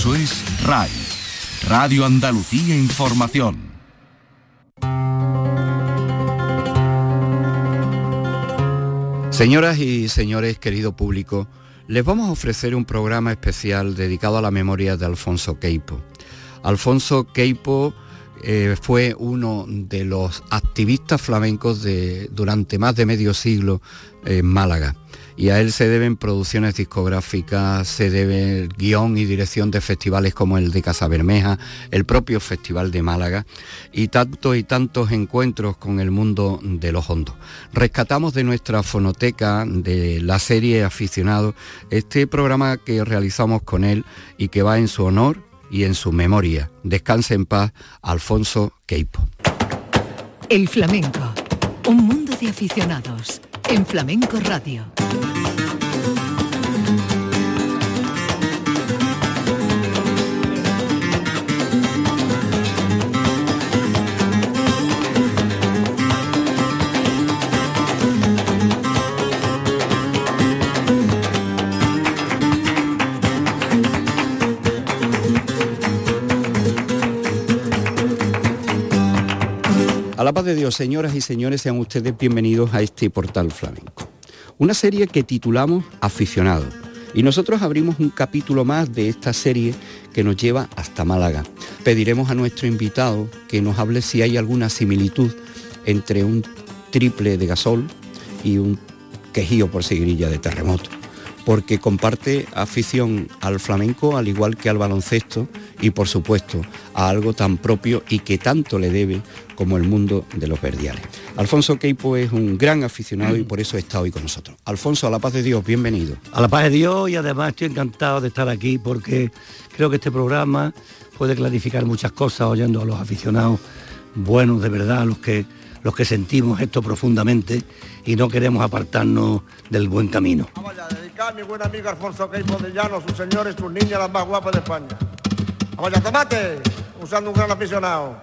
Eso es RAI, Radio Andalucía Información. Señoras y señores, querido público, les vamos a ofrecer un programa especial dedicado a la memoria de Alfonso Queipo. Alfonso Queipo eh, fue uno de los activistas flamencos de, durante más de medio siglo en Málaga y a él se deben producciones discográficas, se debe guion y dirección de festivales como el de Casa Bermeja, el propio Festival de Málaga y tantos y tantos encuentros con el mundo de los hondos. Rescatamos de nuestra fonoteca de la serie Aficionado este programa que realizamos con él y que va en su honor y en su memoria. Descanse en paz, Alfonso Queipo. El flamenco, un mundo de aficionados en Flamenco Radio. A la paz de Dios, señoras y señores, sean ustedes bienvenidos a este portal flamenco. Una serie que titulamos Aficionado. Y nosotros abrimos un capítulo más de esta serie que nos lleva hasta Málaga. Pediremos a nuestro invitado que nos hable si hay alguna similitud entre un triple de gasol y un quejío por seguirilla de terremoto porque comparte afición al flamenco al igual que al baloncesto y por supuesto a algo tan propio y que tanto le debe como el mundo de los verdiales. Alfonso Queipo es un gran aficionado y por eso está hoy con nosotros. Alfonso, a la paz de Dios, bienvenido. A la paz de Dios y además estoy encantado de estar aquí porque creo que este programa puede clarificar muchas cosas oyendo a los aficionados buenos de verdad, los que los que sentimos esto profundamente y no queremos apartarnos del buen camino. Vamos mi buen amigo Alfonso Queipo de Llano, sus señores, sus niñas, las más guapas de España. Vamos a tomate, usando un gran aficionado.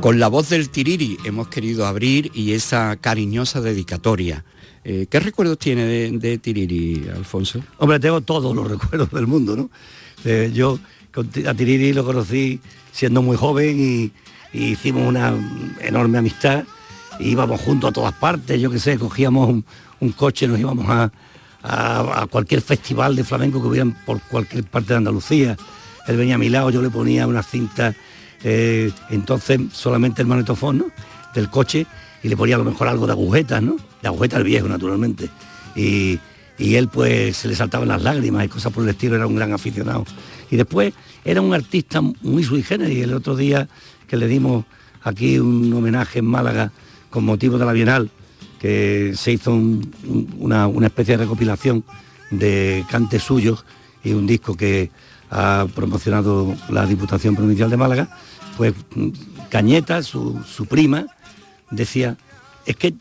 Con la voz del Tiriri hemos querido abrir y esa cariñosa dedicatoria. Eh, ¿Qué recuerdos tiene de, de, Tiriri, Alfonso? Hombre, tengo todos los recuerdos del mundo, ¿no? Eh, yo a Tiriri lo conocí siendo muy joven y, y hicimos una enorme amistad, íbamos juntos a todas partes, yo qué sé, cogíamos un, un coche, nos íbamos a, a, cualquier festival de flamenco que hubiera por cualquier parte de Andalucía. Él venía a mi lado, yo le ponía una cinta, eh, entonces solamente el manetofón del coche y le ponía a lo mejor algo de agujetas, ¿no? De agujetas viejo, naturalmente. Y, y él pues se le saltaban las lágrimas y cosas por el estilo, era un gran aficionado. Y después era un artista muy sui generis. El otro día que le dimos aquí un homenaje en Málaga con motivo de la Bienal, que se hizo un, un, una, una, especie de recopilación de cantes suyos y un disco que ha promocionado la Diputación Provincial de Málaga, pues Cañeta, su, su prima, decía, es que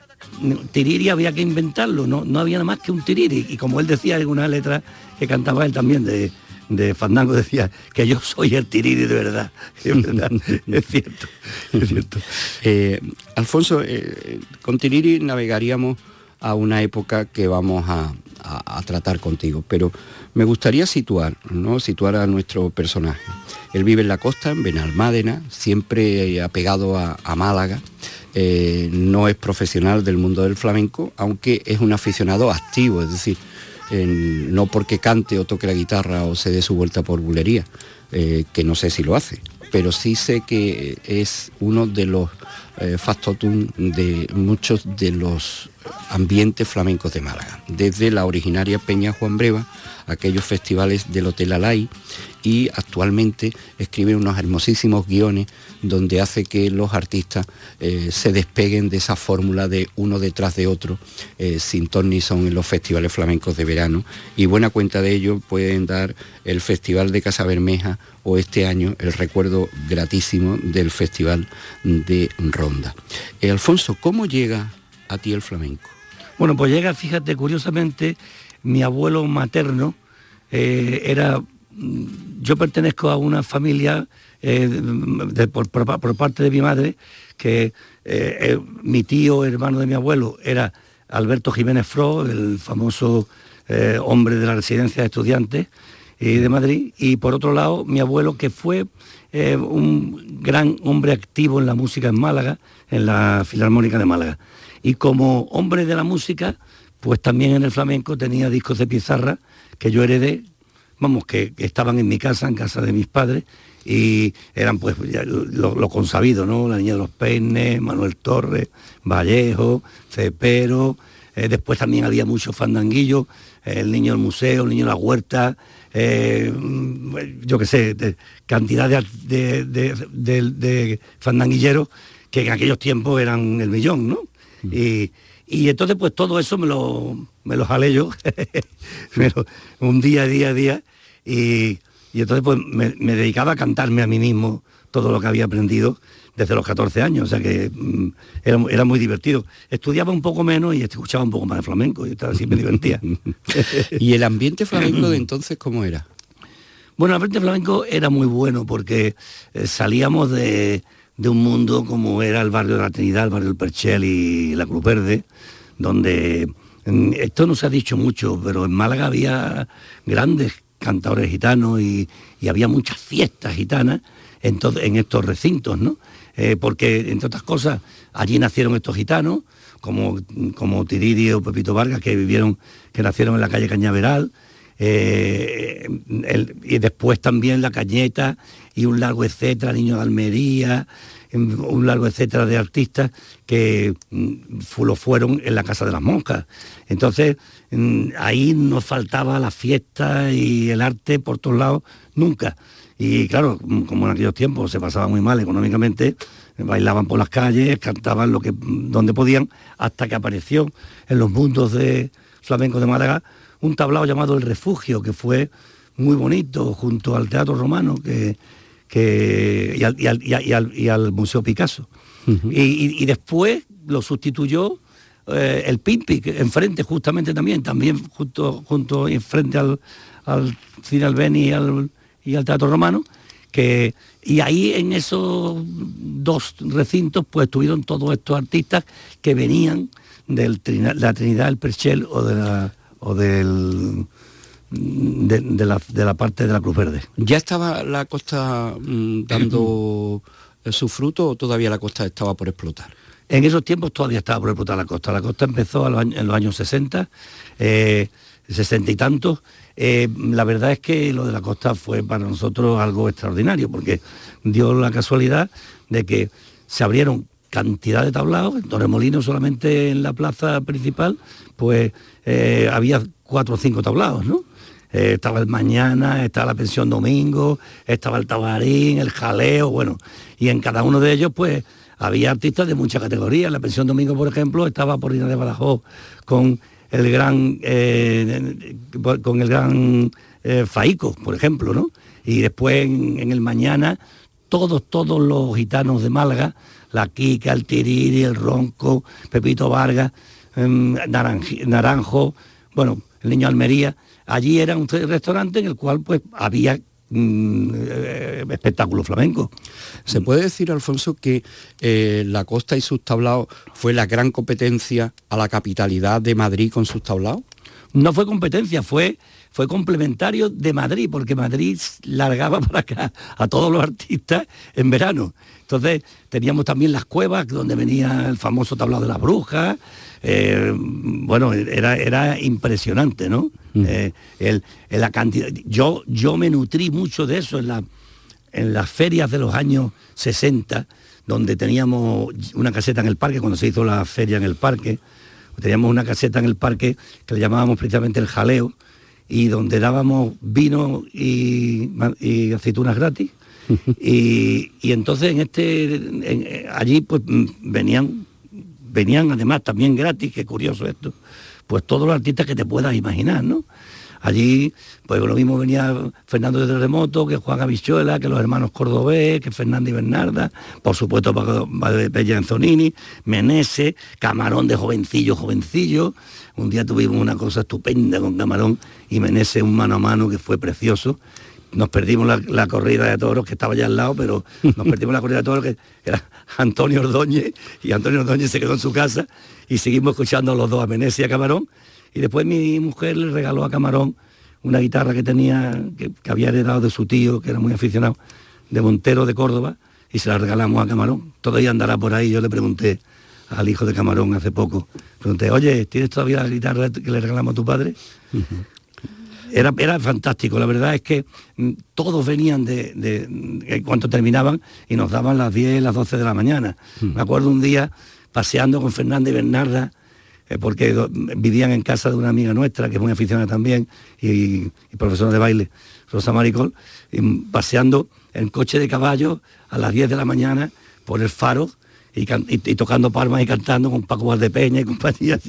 Tiriri había que inventarlo, no, no había nada más que un Tiriri. Y como él decía en una letra que cantaba él también de, de Fandango decía que yo soy el tiriri de verdad. Es, cierto. Es cierto. Eh, Alfonso, eh, con Tiriri navegaríamos a una época que vamos a, a, a, tratar contigo, pero me gustaría situar, ¿no? situar a nuestro personaje. Él vive en la costa, en Benalmádena, siempre apegado a, a Málaga. Eh, no es profesional del mundo del flamenco, aunque es un aficionado activo, es decir, no porque cante o toque la guitarra o se dé su vuelta por bulería, eh, que no sé si lo hace, pero sí sé que es uno de los eh, factotum de muchos de los ambientes flamencos de Málaga, desde la originaria Peña Juan Breva, aquellos festivales del Hotel Alay y actualmente escribe unos hermosísimos guiones donde hace que los artistas eh, se despeguen de esa fórmula de uno detrás de otro eh, sin ton ni son en los festivales flamencos de verano y buena cuenta de ello pueden dar el Festival de Casa Bermeja o este año el recuerdo gratísimo del Festival de Ronda. Eh, Alfonso, ¿cómo llega a ti el flamenco? Bueno, pues llega, fíjate, curiosamente, mi abuelo materno era, yo pertenezco a una familia eh, por, parte de mi madre, que eh, eh, mi tío, hermano de mi abuelo, era Alberto Jiménez Fro, el famoso hombre de la residencia de estudiantes, de Madrid, y por otro lado mi abuelo que fue un gran hombre activo en la música en Málaga, en la Filarmónica de Málaga. Y como hombre de la música, pues también en el flamenco tenía discos de pizarra que yo heredé, vamos, que, estaban en mi casa, en casa de mis padres, y eran pues lo, consabido, ¿no? La Niña de los Peines, Manuel Torres, Vallejo, Cepero, eh, después también había muchos fandanguillos, el niño del museo, el niño de la huerta, eh, yo qué sé, cantidad de, de, fandanguilleros que en aquellos tiempos eran el millón, ¿no? Mm. Y, y entonces pues todo eso me lo, me lo jalé yo, un día, día, día, y, y entonces pues me, dedicaba a cantarme a mí mismo todo lo que había aprendido desde los 14 años, o sea que mm, era, muy divertido. Estudiaba un poco menos y escuchaba un poco más de flamenco y estaba, así me divertía. ¿Y el ambiente flamenco de entonces cómo era? Bueno, el ambiente flamenco era muy bueno porque eh, salíamos de, de un mundo como era el barrio de la Trinidad, el barrio del Perchel y la Cruz Verde, donde esto no se ha dicho mucho, pero en Málaga había grandes cantadores gitanos y, había muchas fiestas gitanas en, estos recintos, ¿no? Eh, porque, entre otras cosas, allí nacieron estos gitanos, como, como o Pepito Vargas, que vivieron, que nacieron en la calle Cañaveral, eh, y después también la Cañeta y un largo etcétera, Niño de Almería, un largo etcétera de artistas que mm, lo fueron en la Casa de las Monjas. Entonces, mm, ahí nos faltaba la fiesta y el arte por todos lados, nunca. Y claro, mm, como en aquellos tiempos se pasaba muy mal económicamente, bailaban por las calles, cantaban lo que, donde podían, hasta que apareció en los mundos de flamenco de Málaga un tablao llamado El Refugio, que fue muy bonito, junto al Teatro Romano que, y, al, Museo Picasso. y, después lo sustituyó eh, el Pimpi, enfrente justamente también, también junto, junto enfrente al, al Cine Albeni y al, y al Teatro Romano, que, y ahí en esos dos recintos pues tuvieron todos estos artistas que venían de la Trinidad del Perchel o de la o del de, la, parte de la Cruz Verde. ¿Ya estaba la costa mm, dando su fruto o todavía la costa estaba por explotar? En esos tiempos todavía estaba por explotar la costa. La costa empezó en los años 60, eh, 60 y tantos. Eh, la verdad es que lo de la costa fue para nosotros algo extraordinario, porque dio la casualidad de que se abrieron cantidad de tablados, en Torremolinos solamente en la plaza principal, pues eh, había cuatro o cinco tablados, ¿no? Eh, estaba el Mañana, estaba la Pensión Domingo, estaba el Tabarín, el Jaleo, bueno, y en cada uno de ellos pues había artistas de mucha categoría. La Pensión Domingo, por ejemplo, estaba por Ina de Badajoz con el gran eh, con el gran Faico, por ejemplo, ¿no? Y después en, el Mañana, todos, todos los gitanos de Málaga, la Kika, el Tiriri, el Ronco, Pepito Vargas, em, Naranjo, bueno, el Niño Almería, allí era un restaurante en el cual pues había mm, eh, espectáculo flamenco. ¿Se puede decir, Alfonso, que eh, la costa y sus tablaos fue la gran competencia a la capitalidad de Madrid con sus tablaos? No fue competencia, fue, fue complementario de Madrid, porque Madrid largaba para acá a todos los artistas en verano. Entonces teníamos también las cuevas, donde venía el famoso tablado de las brujas, eh, bueno, era, era impresionante, ¿no? Mm. Eh, la cantidad, yo, yo me nutrí mucho de eso en, la, en las ferias de los años 60, donde teníamos una caseta en el parque, cuando se hizo la feria en el parque, teníamos una caseta en el parque que le llamábamos precisamente el jaleo, y donde dábamos vino y, aceitunas gratis. y, entonces en este allí pues venían venían además también gratis, qué curioso esto, pues todos los artistas que te puedas imaginar, ¿no? Allí, pues lo mismo venía Fernando de Terremoto, que Juan Avichuela, que los hermanos Cordobés, que Fernando y Bernarda, por supuesto Bella Anzonini, Menese, Camarón de jovencillo, jovencillo. Un día tuvimos una cosa estupenda con Camarón y Menese un mano a mano que fue precioso nos perdimos la, corrida de toros que estaba allá al lado, pero nos perdimos la corrida de toros que era Antonio Ordóñez y Antonio Ordóñez se quedó en su casa y seguimos escuchando a los dos, a y a Camarón. Y después mi mujer le regaló a Camarón una guitarra que tenía, que, que había heredado de su tío, que era muy aficionado, de Montero de Córdoba, y se la regalamos a Camarón. Todavía andará por ahí, yo le pregunté al hijo de Camarón hace poco, pregunté, oye, ¿tienes todavía la guitarra que le regalamos a tu padre? Era, era fantástico, la verdad es que mm, todos venían de, de, de cuanto terminaban y nos daban las 10, las 12 de la mañana. Me acuerdo un día paseando con Fernanda y Bernarda, porque do- vivían en casa de una amiga nuestra, que es muy aficionada también, y, profesora de baile, Rosa Maricol, paseando en coche de caballo a las 10 de la mañana por el faro y, can- y- y tocando palmas y cantando con Paco Valdepeña y compañía,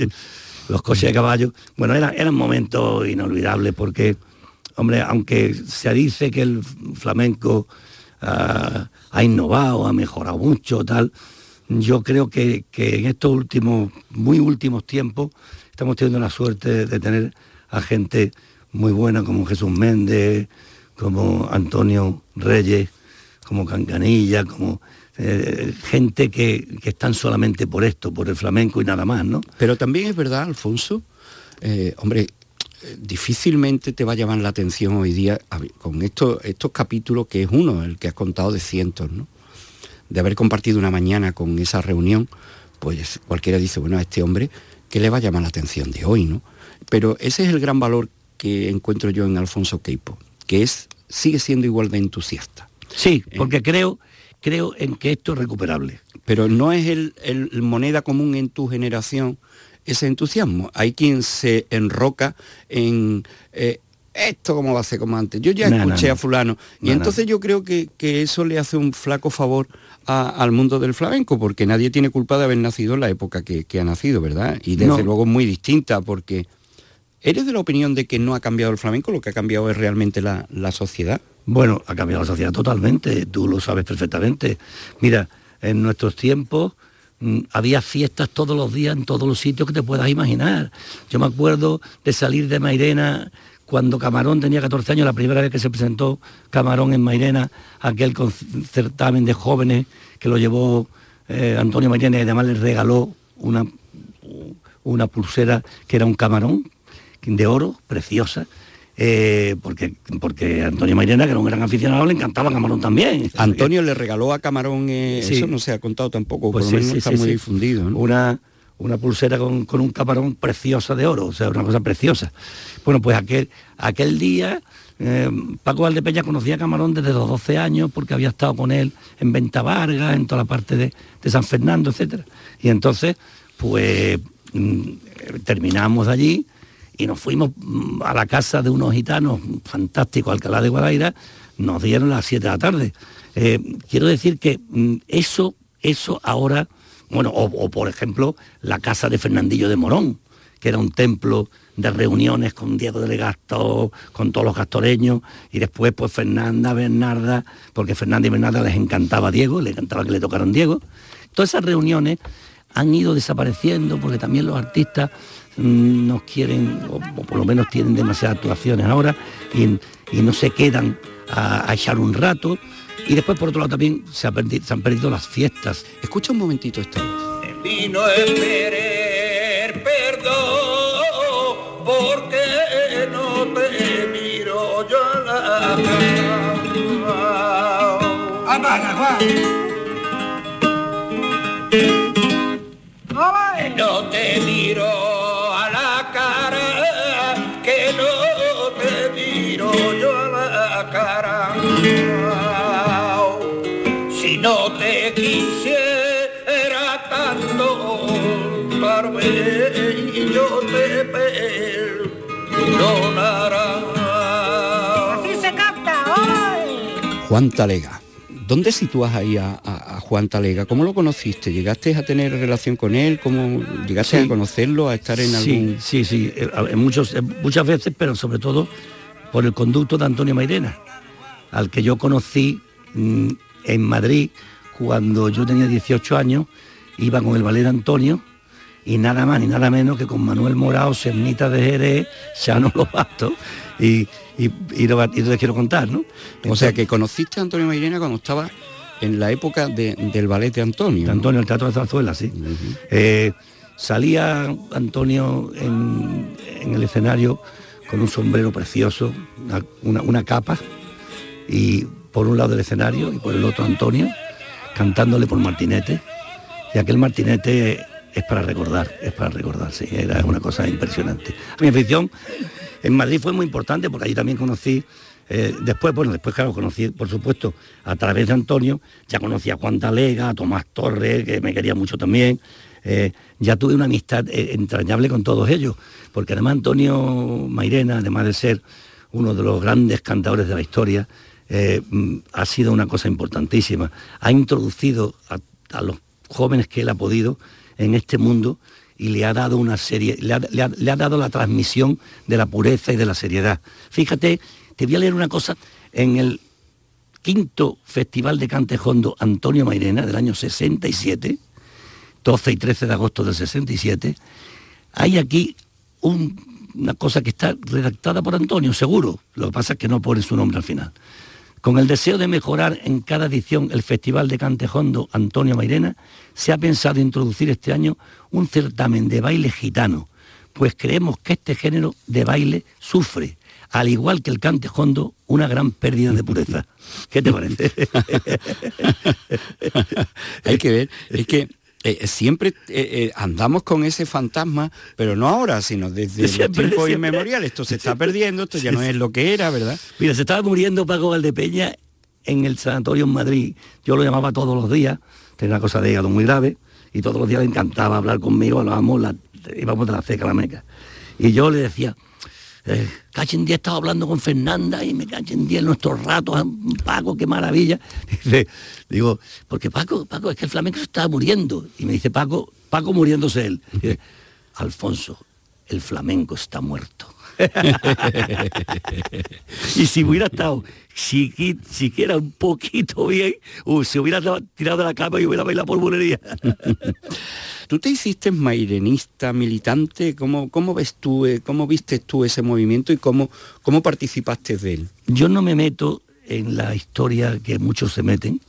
los coches de caballo. Bueno, eran, eran momentos inolvidables porque, hombre, aunque se dice que el flamenco ah, ha innovado, ha mejorado mucho, tal, yo creo que, que en estos últimos, muy últimos tiempos, estamos teniendo la suerte de tener a gente muy buena como Jesús Méndez, como Antonio Reyes, como Cancanilla, como eh, gente que, que están solamente por esto, por el flamenco y nada más, ¿no? Pero también es verdad, Alfonso, eh, hombre, eh, difícilmente te va a llamar la atención hoy día con estos, estos capítulos, que es uno, el que has contado de cientos, ¿no? De haber compartido una mañana con esa reunión, pues cualquiera dice, bueno, a este hombre, ¿qué le va a llamar la atención de hoy, no? Pero ese es el gran valor que encuentro yo en Alfonso Queipo, que es, sigue siendo igual de entusiasta. Sí, porque creo, creo en que esto es recuperable. pero no es el, moneda común en tu generación ese entusiasmo. Hay quien se enroca en eh, esto como va a ser como antes. Yo ya No, escuché no, no. a fulano. Y entonces yo creo que, que eso le hace un flaco favor a- al mundo del flamenco, porque nadie tiene culpa de haber nacido en la época que, que ha nacido, ¿verdad? Y desde No. luego muy distinta, porque ¿eres de la opinión de que no ha cambiado el flamenco? Lo que ha cambiado es realmente la, la sociedad. Bueno, ha cambiado la sociedad totalmente, tú lo sabes perfectamente. Mira, en nuestros tiempos había fiestas todos los días en todos los sitios que te puedas imaginar. Yo me acuerdo de salir de Mairena cuando Camarón tenía 14 años, la primera vez que se presentó Camarón en Mairena, aquel certamen de jóvenes que lo llevó eh, Antonio Mairena y además le regaló una, una pulsera que era un camarón de oro, preciosa, eh, porque, porque Antonio Mairena, que era un gran aficionado, le encantaba Camarón también. Antonio le regaló a Camarón, eh, Sí. eso no se ha contado tampoco, Pues por sí, lo menos sí, está muy difundido. ¿no? Una, una pulsera con, con un camarón preciosa de oro, o sea, una cosa preciosa. Bueno, pues aquel, aquel día eh, Paco Valdepeña conocía a Camarón desde los 12 años porque había estado con él en Venta Vargas, en toda la parte de, de San Fernando, etcétera. Y entonces, pues mm, terminamos allí y nos fuimos mm, a la casa de unos gitanos fantásticos, Alcalá de Guadaira, nos dieron las 7 de la tarde. Eh, quiero decir que mm, eso, eso ahora, bueno, o, por ejemplo la casa de Fernandillo de Morón, que era un templo de reuniones con Diego de Legasto, con todos los gastoreños, y después pues Fernanda, Bernarda, porque Fernanda y Bernarda les encantaba Diego, les encantaba que le tocaran Diego. Todas esas reuniones han ido desapareciendo porque también los artistas nos quieren, o, o por lo menos tienen demasiadas actuaciones ahora, y, y no se quedan a, a echar un rato. Y después, por otro lado, también se, ha perdi- se han perdido las fiestas. Escucha un momentito esta voz. Y no esperer perdón, porque no te miro yo a la cara. Juan Talega. ¿Dónde sitúas ahí a, a- a Juan Talega? ¿Cómo lo conociste? ¿Llegaste a tener relación con él? ¿Cómo llegaste Sí. a conocerlo, a estar en sí, algún...? Sí, sí, eh, en muchos, en muchas veces, pero sobre todo por el conducto de Antonio Mairena, al que yo conocí mm, en Madrid cuando yo tenía 18 años, iba con el ballet de Antonio y nada más ni nada menos que con Manuel Morao, Cernita de Jerez, Chano Lobato y, y, y, lo, y te quiero contar, ¿no? O sea, que conociste a Antonio Mairena cuando estaba en la época de- del ballet de Antonio. de ¿no? Antonio, el Teatro de Zarzuela, sí. Eh, salía Antonio en, en el escenario con un sombrero precioso, una, una capa, y por un lado del escenario y por el otro Antonio, cantándole por Martinete. Y aquel Martinete es para recordar, es para recordar, sí, era una cosa impresionante. Mi afición en Madrid fue muy importante porque allí también conocí, eh, después, bueno, después claro, conocí, por supuesto, a través de Antonio, ya conocí a Juan Talega, a Tomás Torres, que me quería mucho también, eh, ya tuve una amistad eh, entrañable con todos ellos, porque además Antonio Mairena, además de ser uno de los grandes cantadores de la historia, mm, ha sido una cosa importantísima. Ha introducido a los jóvenes que él ha podido en este mundo y le ha dado una serie, le ha, dado la transmisión de la pureza y de la seriedad. Fíjate, te voy a leer una cosa, en el quinto Festival de Cantejondo Antonio Mairena del año 67, 12 y 13 de agosto del 67, hay aquí una cosa que está redactada por Antonio, seguro, lo que pasa es que no pone su nombre al final. Con el deseo de mejorar en cada edición el Festival de Cantejondo Antonio Mairena, se ha pensado introducir este año un certamen de baile gitano, pues creemos que este género de baile sufre, al igual que el cantejondo, una gran pérdida de pureza. ¿Qué te parece? Hay que ver, es que eh, siempre eh, eh, andamos con ese fantasma, pero no ahora, sino desde el tiempo inmemorial. Esto se está perdiendo, esto ya no es lo que era, ¿verdad? Mira, se estaba muriendo Paco Valdepeña en el sanatorio en Madrid. Yo lo llamaba todos los días, tenía una cosa de hígado muy grave, y todos los días le encantaba hablar conmigo, hablábamos, la, íbamos de la ceca la meca. Y yo le decía, eh, cachen día estaba hablando con Fernanda y me cachen día en nuestros ratos, Paco, qué maravilla. digo, porque Paco, Paco, es que el flamenco se estaba muriendo. Y me dice Paco, Paco muriéndose él. Alfonso, el flamenco está muerto. y si hubiera estado siquiera un poquito bien, uh, se hubiera tirado de la cama y hubiera bailado por bulería. ¿Tú te hiciste mairenista, militante? ¿Cómo, cómo ves tú, eh, cómo viste tú ese movimiento y cómo, cómo participaste de él? Yo no me meto en la historia que muchos se meten,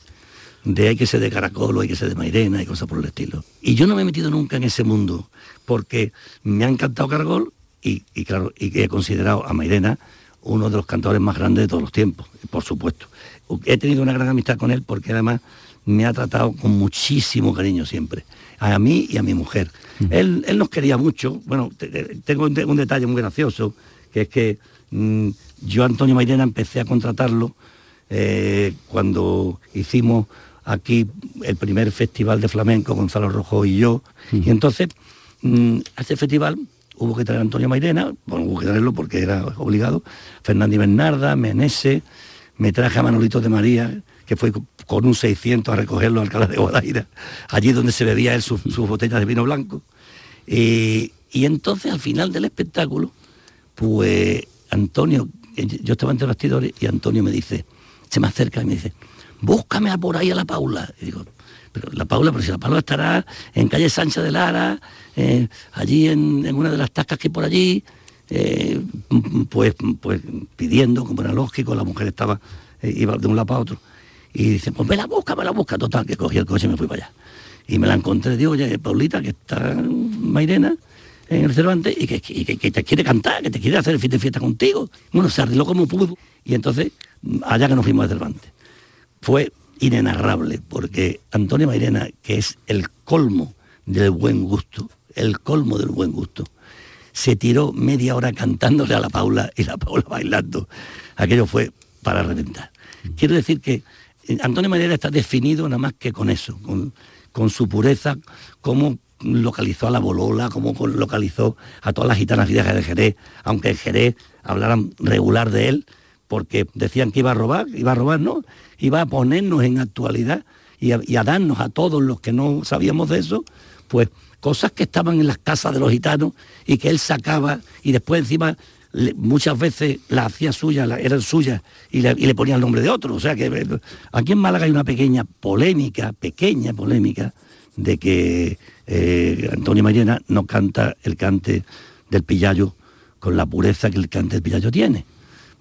de hay que ser de Caracol o hay que ser de Mairena y cosas por el estilo. Y yo no me he metido nunca en ese mundo, porque me ha encantado Caracol y, claro, y he considerado a Mairena uno de los cantadores más grandes de todos los tiempos, por supuesto. He tenido una gran amistad con él porque además me ha tratado con muchísimo cariño siempre, a mí y a mi mujer. él, nos quería mucho, bueno, tengo un, detalle muy gracioso, que es que mm, yo, Antonio Mairena, empecé a contratarlo eh, cuando hicimos aquí el primer festival de flamenco, Gonzalo Rojo y yo, y entonces mm, a ese festival hubo que traer a Antonio Mairena, bueno, hubo que traerlo porque era obligado, Fernández Bernarda, Menese, me traje a Manolito de María, que fue con un 600 a recogerlo al Alcalá de Guadaira, allí donde se bebía él sus, botellas de vino blanco. y entonces al final del espectáculo, pues Antonio, yo estaba entre bastidores y Antonio me dice, se me acerca y me dice, búscame a por ahí a la Paula. Y digo, pero la Paula, pero si la Paula estará en calle Sancha de Lara, eh, allí en, una de las tascas que hay por allí, eh, pues, pues pidiendo, como era lógico, la mujer estaba, eh, iba de un lado para otro. Y dice, pues me la busca, me la busca, total, que cogí el coche y me fui para allá. Y me la encontré, digo, oye, Paulita, que está Mairena en el Cervantes y que, te quiere cantar, que te quiere hacer el fin de fiesta contigo. Bueno, se arregló como pudo. Y entonces, allá que nos fuimos al Cervantes. Fue inenarrable, porque Antonio Mairena, que es el colmo del buen gusto, el colmo del buen gusto, se tiró media hora cantándole a la Paula y la Paula bailando. Aquello fue para reventar. Quiero decir que eh, Antonio Mairena está definido nada más que con eso, con, con su pureza, cómo localizó a la Bolola, cómo localizó a todas las gitanas viejas de Jerez, aunque en Jerez hablaran regular de él, porque decían que iba a robar, iba a robar, no, iba a ponernos en actualidad y a, darnos a todos los que no sabíamos de eso, pues cosas que estaban en las casas de los gitanos y que él sacaba y después encima muchas veces las hacía suyas, eran suyas y le, ponía el nombre de otro. O sea que aquí en Málaga hay una pequeña polémica, pequeña polémica, de que eh, Antonio Mayena no canta el cante del pillayo con la pureza que el cante del pillayo tiene.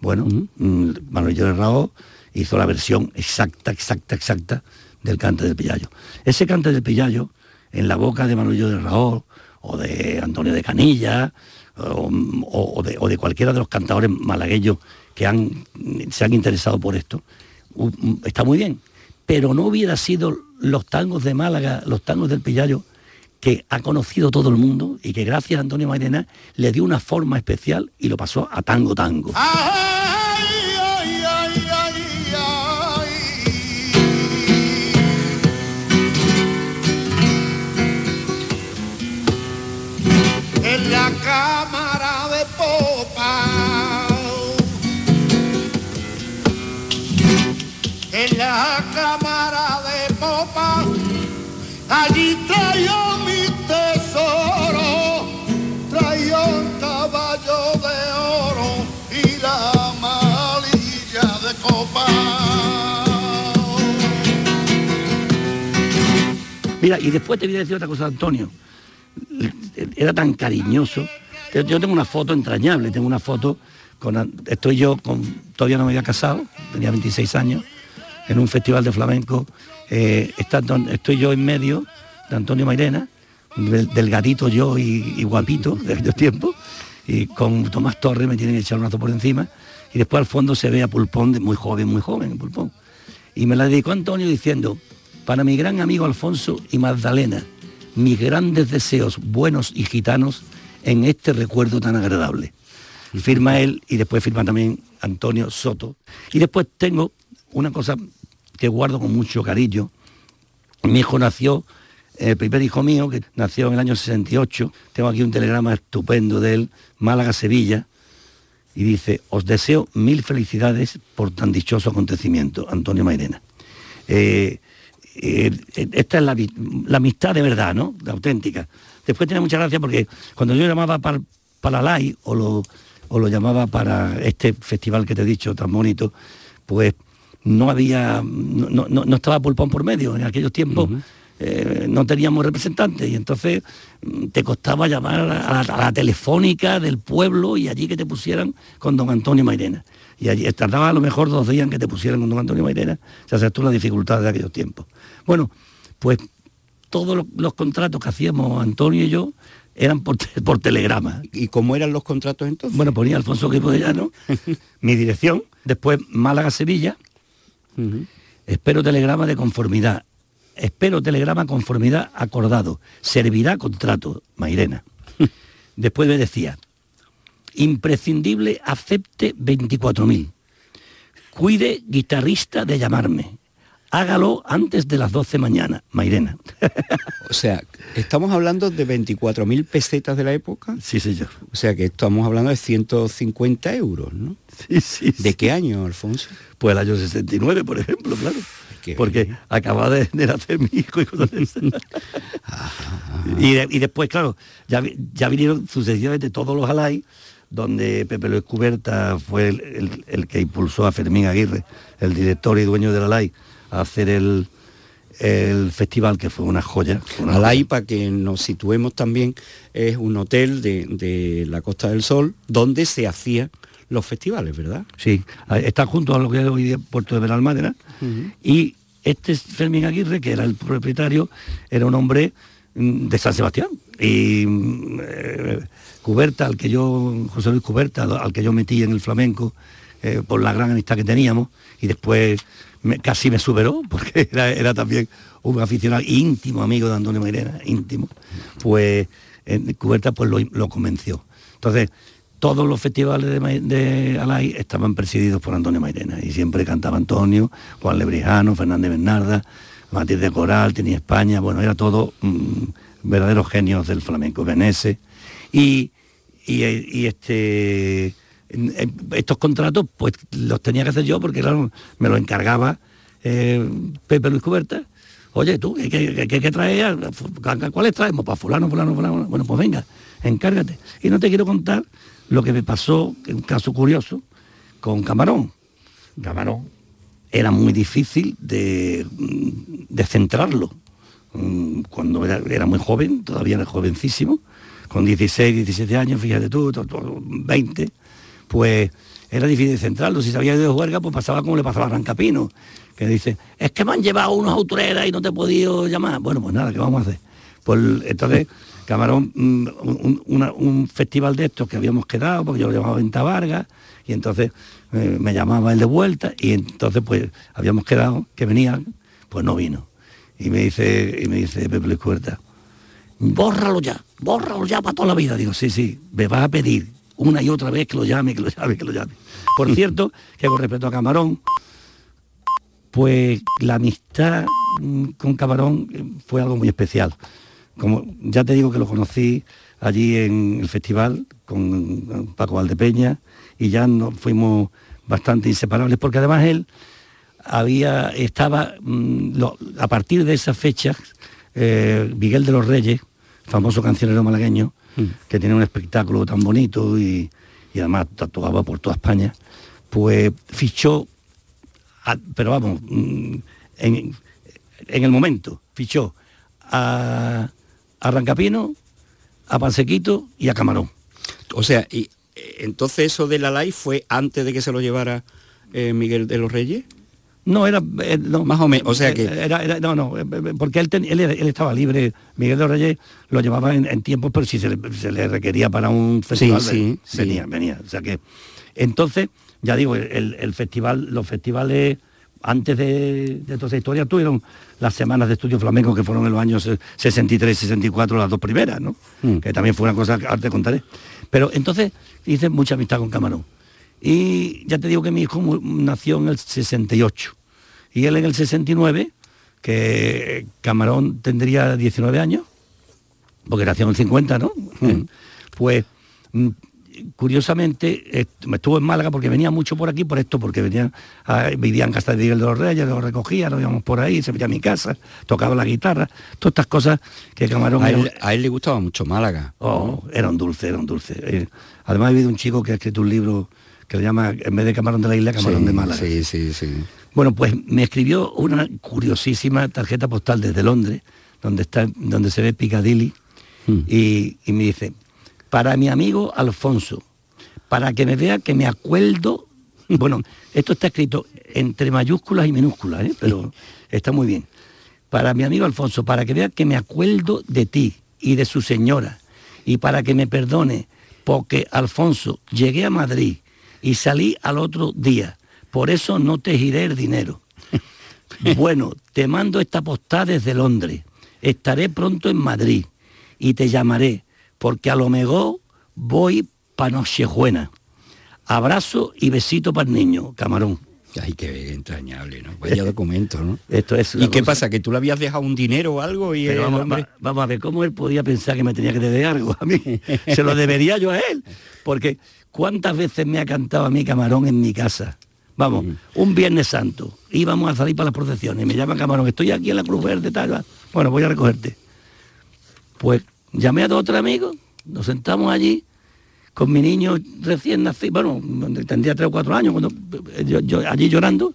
Bueno, mm, Manuel de Raúl hizo la versión exacta, exacta, exacta del cante del Pillayo. Ese cante del Pillayo, en la boca de Manuel de Raúl o de Antonio de Canilla o, de, o de cualquiera de los cantadores malagueños que han, se han interesado por esto, está muy bien. Pero no hubiera sido los tangos de Málaga, los tangos del Pillayo, que ha conocido todo el mundo y que gracias a Antonio Mairena le dio una forma especial y lo pasó a tango tango. Mira, y después te voy a decir otra cosa, Antonio. Era tan cariñoso. Yo tengo una foto entrañable, tengo una foto con estoy yo con todavía no me había casado, tenía 26 años, en un festival de flamenco. eh, está estoy yo en medio de Antonio Mairena, del, delgadito yo y, y guapito de aquellos tiempos, y con Tomás Torres me tienen que echar un brazo por encima, y después al fondo se ve a Pulpón, muy joven, muy joven, Pulpón. Y me la dedicó Antonio diciendo, para mi gran amigo Alfonso y Magdalena, mis grandes deseos buenos y gitanos en este recuerdo tan agradable. Firma él y después firma también Antonio Soto. Y después tengo una cosa que guardo con mucho cariño. Mi hijo nació, el primer hijo mío, que nació en el año 68. Tengo aquí un telegrama estupendo de él, Málaga-Sevilla, y dice, os deseo mil felicidades por tan dichoso acontecimiento, Antonio Mairena. Eh, eh, esta es la, amistad de verdad, ¿no? La auténtica. Después tiene mucha gracia porque cuando yo llamaba para, para la LAI o lo, o lo llamaba para este festival que te he dicho tan bonito, pues no había, no- no- no estaba pulpón por medio. En aquellos tiempos eh, no teníamos representantes y entonces mm, te costaba llamar a la, a la telefónica del pueblo y allí que te pusieran con don Antonio Mairena. Y allí tardaba a lo mejor dos días en que te pusieran con don Antonio Mairena. Sabes tú las dificultades de aquellos tiempos. Bueno, pues todos los, los contratos que hacíamos Antonio y yo eran por, te- por telegrama. ¿Y cómo eran los contratos entonces? Bueno, ponía Alfonso Guipo de Llano, mi dirección, después Málaga-Sevilla, espero telegrama de conformidad, espero telegrama conformidad acordado, servirá contrato, Mairena. Después me decía, imprescindible acepte 24.000, cuide guitarrista de llamarme, hágalo antes de las 12 mañana, Mairena. O sea, estamos hablando de 24.000 pesetas de la época. sí, señor. O sea que estamos hablando de 150 euros, ¿no? Sí, sí, ¿De sí. qué año, Alfonso? Pues el año 69, por ejemplo, claro. Qué Porque bien. acababa de, de nacer mi hijo y cosas de esas. y, de- y después, claro, ya, ya vinieron sucesivamente todos los alay, donde Pepe Luis Cuberta fue el, el- el que impulsó a Fermín Aguirre, el director y dueño del alay, a hacer el, el festival, que fue una joya. una Alay, para que nos situemos también, es un hotel de, de la Costa del Sol donde se hacían los festivales, ¿verdad? Sí, está junto a lo que es hoy día Puerto de Benalmádena. Y este Fermín Aguirre, que era el propietario, era un hombre mm, de San Sebastián. Y mm, eh, Cuberta, al que yo, José Luis Cuberta, al que yo metí en el flamenco, eh, por la gran amistad que teníamos, y después me- casi me superó, porque era, era también un aficionado íntimo amigo de Antonio Mairena, íntimo, pues eh, Cuberta pues lo, lo convenció. Entonces, todos los festivales de, de Alay estaban presididos por Antonio Mairena y siempre cantaba Antonio, Juan Lebrijano, Fernández Bernarda, Matilde Coral, tenía España, bueno, era todo mm, verdaderos genios del flamenco, Venese. Y, y, este estos contratos pues los tenía que hacer yo porque me lo encargaba eh, Pepe Luis Cuberta. Oye, tú, ¿qué, qué, qué- traes? ¿Cuáles traemos? Para fulano, fulano, fulano. Bueno, pues venga, encárgate. Y no te quiero contar lo que me pasó, un caso curioso, con Camarón. Camarón era muy difícil de, mm, de centrarlo. Mm, Cuando era, era muy joven, todavía era jovencísimo, con 16, 17 años, fíjate tú, to- to- 20, pues era difícil de centrarlo. Si sabía de juerga, pues pasaba como le pasaba a Rancapino, que dice, es que me han llevado unos autoreras y no te he podido llamar. Bueno, pues nada, ¿qué vamos a hacer? Pues entonces Camarón, un, una- un festival de estos que habíamos quedado, porque yo lo llamaba Venta Vargas, y entonces eh, me llamaba él de vuelta, y entonces pues habíamos quedado que venía, pues no vino. Y me dice, y me dice Pepe Luis Cuerta, bórralo ya, bórralo ya para toda la vida. Digo, sí, sí, me vas a pedir una y otra vez que lo llame, que lo llame, que lo llame. Por cierto, que con respecto a Camarón, pues la amistad mm, con Camarón eh, fue algo muy especial. Como ya te digo que lo conocí allí en el festival con Paco Valdepeña y ya nos fuimos bastante inseparables porque además él había estaba mm, lo- a partir de esas fechas eh, Miguel de los Reyes, famoso cancionero malagueño, que tiene un espectáculo tan bonito y, y además tatuaba por toda España, pues fichó a- pero vamos, mm, en, en el momento, fichó a, a Rancapino, a Pansequito y a Camarón. O sea, y eh, entonces eso de la live fue antes de que se lo llevara eh, Miguel de los Reyes. No, era... eh, no, Más o menos, o sea que- Era, era- no, no, porque él, ten- él, él estaba libre, Miguel de los Reyes lo llevaba en, en tiempos, pero si se le, se le requería para un festival, sí, ven- sí. venía, venía. O sea que, entonces, ya digo, el, el festival, los festivales antes de, de toda esa historia tuvieron las semanas de estudio flamenco que fueron en los años 63, 64, las dos primeras, ¿no? Mm. Que también fue una cosa que ahora te contaré. Pero entonces hice mucha amistad con Camarón. Y ya te digo que mi hijo nació en el 68 y él en el 69, que Camarón tendría 19 años, porque nació en el 50, ¿no? Eh, Pues mm, curiosamente eh, me estuvo en Málaga porque venía mucho por aquí por esto, porque venían, a- vivía en casa de Miguel de los Reyes, lo recogía, lo íbamos por ahí, se metía a mi casa, tocaba la guitarra, todas estas cosas que Camarón A era- él, a él le gustaba mucho Málaga. Oh, era un dulce, era un dulce. Eh, además he habido un chico que ha escrito un libro que le llama, en vez de Camarón de la Isla, Camarón Sí, de Málaga. Sí, sí, sí. Bueno, pues me escribió una curiosísima tarjeta postal desde Londres, donde, está, donde se ve Piccadilly, Mm. y, y me dice, para mi amigo Alfonso, para que me vea que me acuerdo, bueno, esto está escrito entre mayúsculas y minúsculas, ¿eh? pero está muy bien. Para mi amigo Alfonso, para que vea que me acuerdo de ti y de su señora, y para que me perdone, porque Alfonso, llegué a Madrid y salí al otro día, por eso no te giré el dinero. Bueno, te mando esta postal desde Londres. Estaré pronto en Madrid y te llamaré, porque a lo mejor voy pa' Nochebuena. Abrazo y besito para el niño, camarón. Ay, qué entrañable, ¿no? Vaya documento, ¿no? Esto es ¿Y qué cosa- pasa? ¿Que tú le habías dejado un dinero o algo? Y Pero vamos, hombre- va- vamos a ver, ¿cómo él podía pensar que me tenía que deber algo a mí? Se lo debería yo a él. Porque ¿cuántas veces me ha cantado a mí Camarón en mi casa? Vamos, un Viernes Santo, íbamos a salir para las procesiones, me llama Camarón, estoy aquí en la Cruz Verde, tal, va. bueno, voy a recogerte. Pues llamé a dos otros amigos, nos sentamos allí con mi niño recién nacido, bueno, tendría tres o cuatro años, cuando yo, yo allí llorando,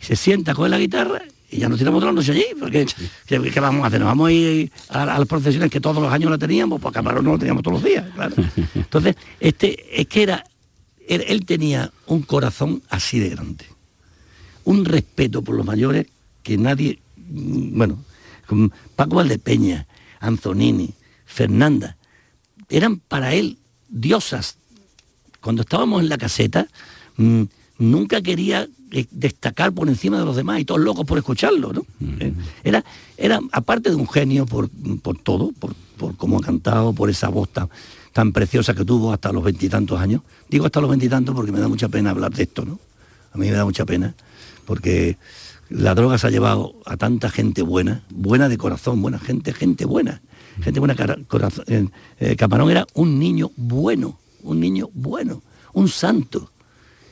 y se sienta, coge la guitarra y ya nos tiramos toda la noche allí, porque ¿qué, qué vamos a hacer? Nos vamos a ir a, a las procesiones que todos los años la teníamos, pues Camarón no lo teníamos todos los días, claro. Entonces, este, es que era, él, él tenía un corazón así de grande, un respeto por los mayores que nadie, mm, bueno, con Paco Valdepeña, Anzonini, Fernanda, eran para él diosas. Cuando estábamos en la caseta, mm, nunca quería eh, destacar por encima de los demás y todos locos por escucharlo, ¿no? Eh, Era, era, aparte de un genio por, por todo, por, por cómo ha cantado, por esa voz tan, tan preciosa que tuvo hasta los veintitantos años. Digo hasta los veintitantos porque me da mucha pena hablar de esto, ¿no? A mí me da mucha pena, porque la droga se ha llevado a tanta gente buena, buena de corazón, buena gente, gente buena, gente buena corazón. eh, eh, Camarón era un niño bueno, un niño bueno, un santo.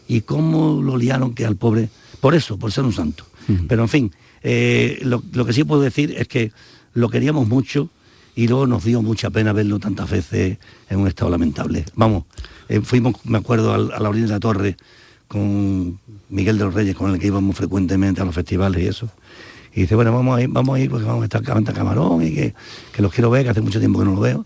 Y cómo lo liaron que al pobre, por eso, por ser un santo. Pero en fin, eh, lo, lo que sí puedo decir es que lo queríamos mucho y luego nos dio mucha pena verlo tantas veces en un estado lamentable. Vamos, eh, fuimos, me acuerdo, al- a la orilla de la torre con Miguel de los Reyes, con el que íbamos frecuentemente a los festivales y eso. Y dice, bueno, vamos a ir, vamos a ir porque vamos a estar canta Camarón y que, que los quiero ver, que hace mucho tiempo que no lo veo.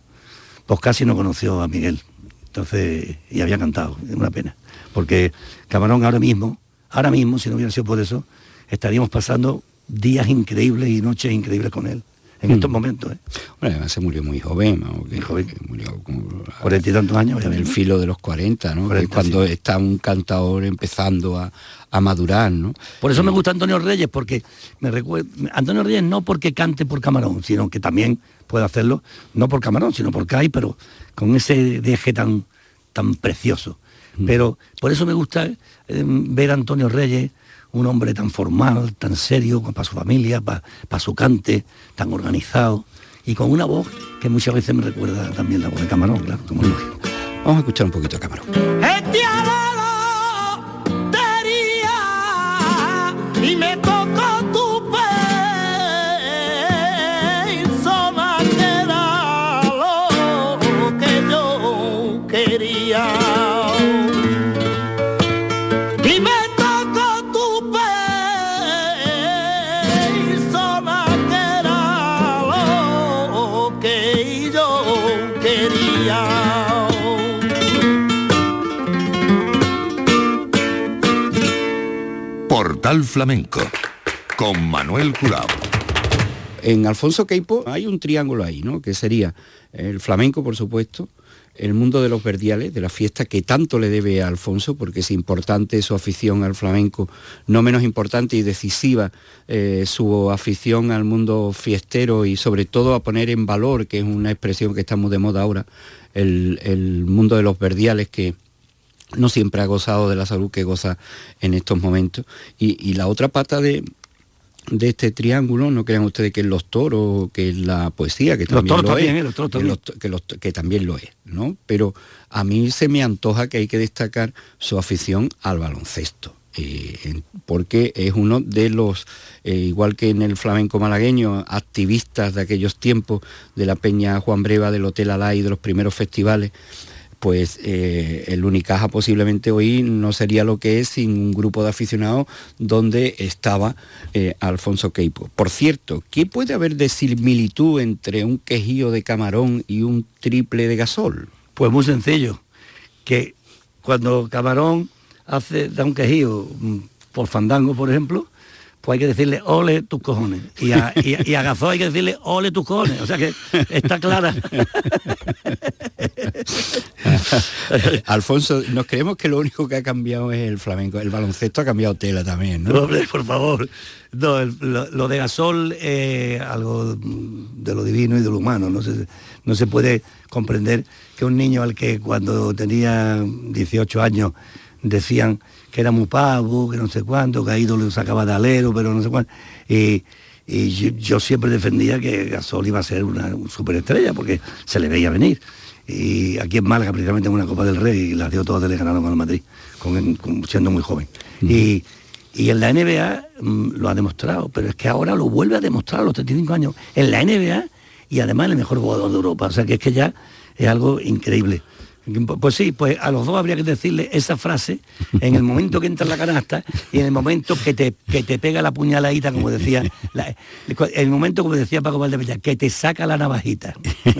Pues casi no conoció a Miguel. Entonces, y había cantado, es una pena. Porque Camarón ahora mismo, ahora mismo, si no hubiera sido por eso, estaríamos pasando días increíbles y noches increíbles con él. En estos momentos. ¿eh? Bueno, además se murió muy joven, ¿no? que, joven. que murió como Cuarenta y tantos años. en el filo de los 40, ¿no? Que 40, es cuando está un cantador empezando a, a madurar, ¿no? Por eso me gusta Antonio Reyes, porque me recuerda. Antonio Reyes no porque cante por camarón, sino que también puede hacerlo, no por camarón, sino porque hay, pero con ese deje tan, tan precioso. Pero por eso me gusta eh, ver a Antonio Reyes, un hombre tan formal, tan serio, para su familia, para su cante, tan organizado, y con una voz que muchas veces me recuerda también la voz de camarón, claro, como lógico. Vamos a escuchar un poquito de Camarón. Portal Flamenco con Manuel Curao. En Alfonso Queipo hay un triángulo ahí, ¿no? Que sería el flamenco, por supuesto, el mundo de los verdiales, de la fiesta que tanto le debe a Alfonso, porque es importante su afición al flamenco, no menos importante y decisiva eh, su afición al mundo fiestero y sobre todo a poner en valor, que es una expresión que está muy de moda ahora, el, el mundo de los verdiales que no siempre ha gozado de la salud que goza en estos momentos. Y, y la otra pata de, de este triángulo, no crean ustedes que es los toros, que es la poesía, que también lo también, es, ¿eh? Los toros que, también. los que los que también lo es, ¿no? Pero a mí se me antoja que hay que destacar su afición al baloncesto. eh, porque es uno de los, eh, igual que en el flamenco malagueño, activistas de aquellos tiempos de la Peña Juan Breva, del Hotel Alá y de los primeros festivales, pues eh, el Unicaja posiblemente hoy no sería lo que es sin un grupo de aficionados donde estaba eh, Alfonso Queipo. Por cierto, ¿qué puede haber de similitud entre un quejío de camarón y un triple de gasol? Pues muy sencillo, que cuando Camarón hace, da un quejío mm, por fandango, por ejemplo, pues hay que decirle ole tus cojones. Y a, y a- y a Gazó hay que decirle ole tus cojones. O sea que está clara. Alfonso, nos creemos que lo único que ha cambiado es el flamenco. El baloncesto ha cambiado tela también, ¿no? Hombre, por favor. No, el- lo, lo de Gasol es algo de lo divino y de lo humano. No se, no se puede comprender que un niño al que cuando tenía 18 años decían que era muy pavo, que no sé cuánto, que a Ido le sacaba de alero, pero no sé cuánto. Y, y yo, yo siempre defendía que Gasol iba a ser una superestrella porque se le veía venir. Y aquí en Málaga, precisamente en una Copa del Rey, y las dio todas, le ganaron al Madrid, con- con- siendo muy joven. Y, y en la NBA mm, lo ha demostrado, pero es que ahora lo vuelve a demostrar a los 35 años. En la NBA y además el mejor jugador de Europa. O sea que es que ya es algo increíble. Pues sí, pues a los dos habría que decirle esa frase en el momento que entra en la canasta y en el momento que te, que te pega la puñaladita, como decía, la- el momento, como decía Paco Valdemella, que te saca la navajita.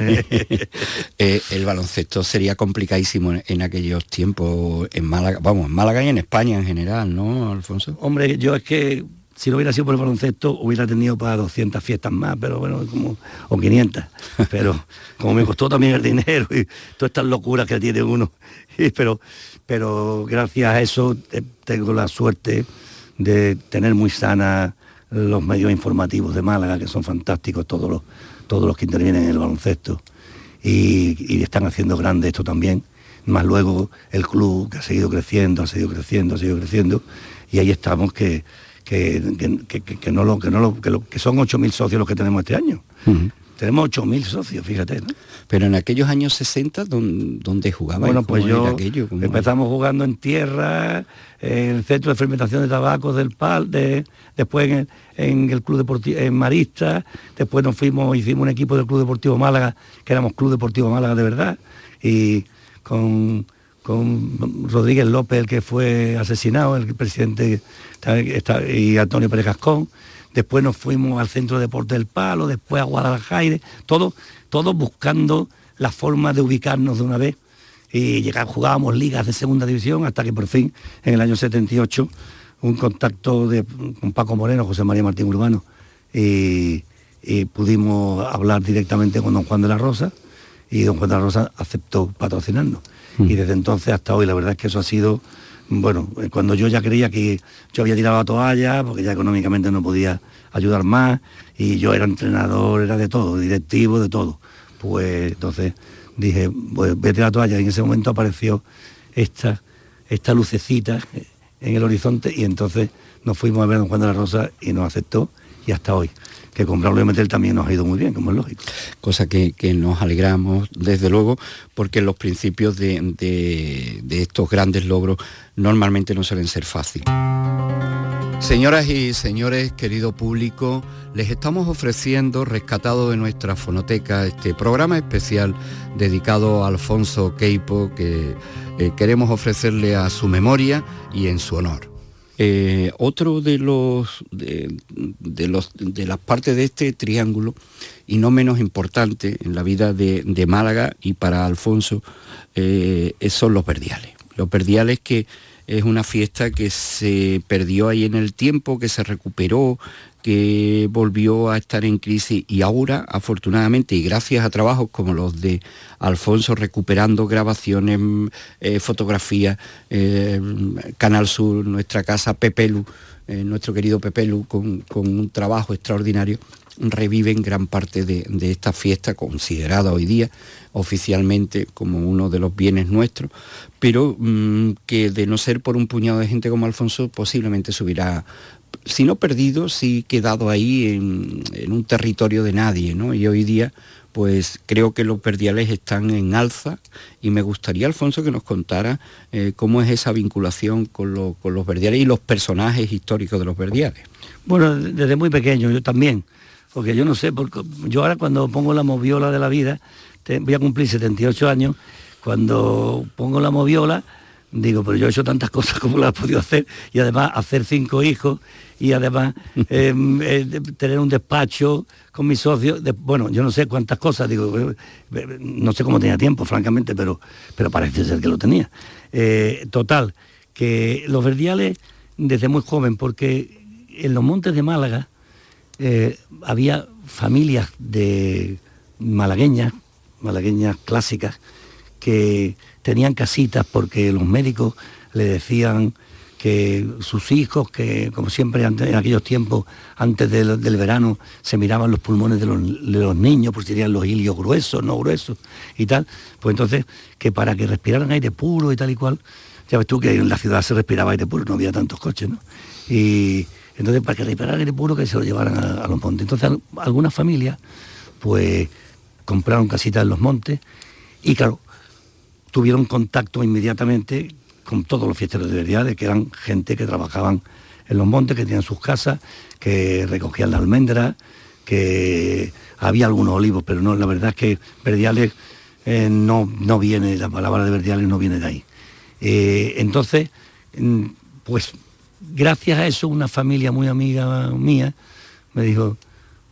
Eh, el baloncesto sería complicadísimo en, en aquellos tiempos en Málaga, vamos, en Málaga y en España en general, ¿no, Alfonso? Hombre, yo es que si no hubiera sido por el baloncesto hubiera tenido para 200 fiestas más, pero bueno, como, o 500. Pero como me costó también el dinero y todas estas locuras que tiene uno. pero, pero gracias a eso tengo la suerte de tener muy sana los medios informativos de Málaga, que son fantásticos todos los, todos los que intervienen en el baloncesto. Y, y están haciendo grande esto también. Más luego el club que ha seguido creciendo, ha seguido creciendo, ha seguido creciendo. Y ahí estamos que, que, que- que- que no lo, que no lo, que, lo- que son 8.000 socios los que tenemos este año. Tenemos 8.000 socios, fíjate. ¿no? Pero en aquellos años 60, ¿dónde, jugaba? Bueno, pues yo aquello? Empezamos jugando en tierra, en el centro de fermentación de tabacos del PAL, de, después en el, en el Club Deportivo, en Marista, después nos fuimos, hicimos un equipo del Club Deportivo Málaga, que éramos Club Deportivo Málaga de verdad, y con, con Rodríguez López, el que fue asesinado, el presidente, y Antonio Pérez Gascón, después nos fuimos al Centro de Deporte del Palo, después a Guadalajara, todo, todo buscando la forma de ubicarnos de una vez y jugábamos ligas de segunda división hasta que por fin en el año 78 un contacto de, con Paco Moreno, José María Martín Urbano y pudimos hablar directamente con don Juan de la Rosa y don Juan de la Rosa aceptó patrocinarnos. Mm. Y desde entonces hasta hoy, la verdad es que eso ha sido, bueno, eh, cuando yo ya creía que yo había tirado la toalla, porque ya económicamente no podía ayudar más, y yo era entrenador, era de todo, directivo, de todo. Pues entonces dije, pues vete a la toalla, y en ese momento apareció esta, esta lucecita en el horizonte, y entonces nos fuimos a ver a don Juan de la Rosa y nos aceptó, y hasta hoy. Que con Braulio Metel también nos ha ido muy bien, como es lógico. cosa que, que nos alegramos desde luego porque los principios de, de- estos grandes logros normalmente no suelen ser fáciles. Señoras y señores, querido público, les estamos ofreciendo, rescatado de nuestra fonoteca, este programa especial dedicado a Alfonso Queipo que eh, queremos ofrecerle a su memoria y en su honor. Eh, otro de los de, los de las partes de este triángulo y no menos importante en la vida de, de Málaga y para Alfonso eh, son los verdiales. Los verdiales que es una fiesta que se perdió ahí en el tiempo, que se recuperó, que volvió a estar en crisis y ahora, afortunadamente, y gracias a trabajos como los de Alfonso recuperando grabaciones, mm, eh, fotografías, eh, Canal Sur, nuestra casa Pepelu, eh, nuestro querido Pepelu, con, con un trabajo extraordinario, reviven gran parte de, esta fiesta considerada hoy día oficialmente como uno de los bienes nuestros, pero mm, que de no ser por un puñado de gente como Alfonso posiblemente se si no perdido, sí quedado ahí en, un territorio de nadie, ¿no? Y hoy día pues creo que los verdiales están en alza y me gustaría, Alfonso, que nos contara eh, cómo es esa vinculación con, lo- con los verdiales y los personajes históricos de los verdiales. Bueno, desde muy pequeño, yo también. Porque yo no sé, porque yo ahora cuando pongo la moviola de la vida, voy a cumplir 78 años, cuando pongo la moviola, digo, pero yo he hecho tantas cosas como las he podido hacer, y además hacer cinco hijos, y además eh, eh, tener un despacho con mis socios, de- bueno, yo no sé cuántas cosas, digo, eh, no sé cómo tenía tiempo, francamente, pero, pero parece ser que lo tenía. Eh, total, que los verdiales desde muy joven, porque en los montes de Málaga había familias de malagueñas, malagueñas clásicas, que tenían casitas porque los médicos le decían que sus hijos, que como siempre en aquellos tiempos, antes del, verano, se miraban los pulmones de los, niños, pues tenían los hilios gruesos, no gruesos y tal, pues entonces que para que respiraran aire puro y tal y cual, ya ves tú que en la ciudad se respiraba aire puro, no había tantos coches, ¿no? Y entonces para que respiraran aire puro que se lo llevaran a, los montes. Entonces al- algunas familias pues compraron casitas en los montes y claro, tuvieron contacto inmediatamente con todos los fiesteros de Verdiales, que eran gente que trabajaban en los montes, que tenían sus casas, que recogían la almendra, que había algunos olivos, pero no, la verdad es que Verdiales eh, no, no viene, la palabra de Verdiales no viene de ahí. Eh, entonces, mm, pues gracias a eso una familia muy amiga mía me dijo,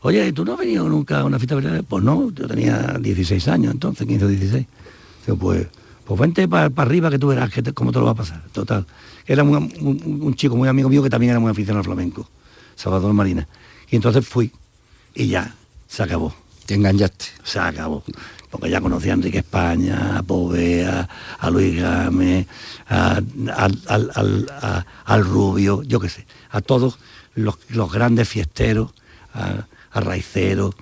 oye, ¿y ¿tú no has venido nunca a una fiesta verdiales? Pues no, yo tenía 16 años entonces, 15 o 16. Digo, pues, pues vente para arriba que tú verás que te- cómo te lo va a pasar. Total. Era un, un- un chico muy amigo mío que también era muy aficionado al flamenco, Salvador Marina. Y entonces fui y ya, se acabó. Te engañaste. Se acabó. Porque ya conocía a Enrique España, a Povea, a Luis Gámez, a- al, a- Rubio, yo qué sé, a todos los, los grandes fiesteros, a, a Raiceros.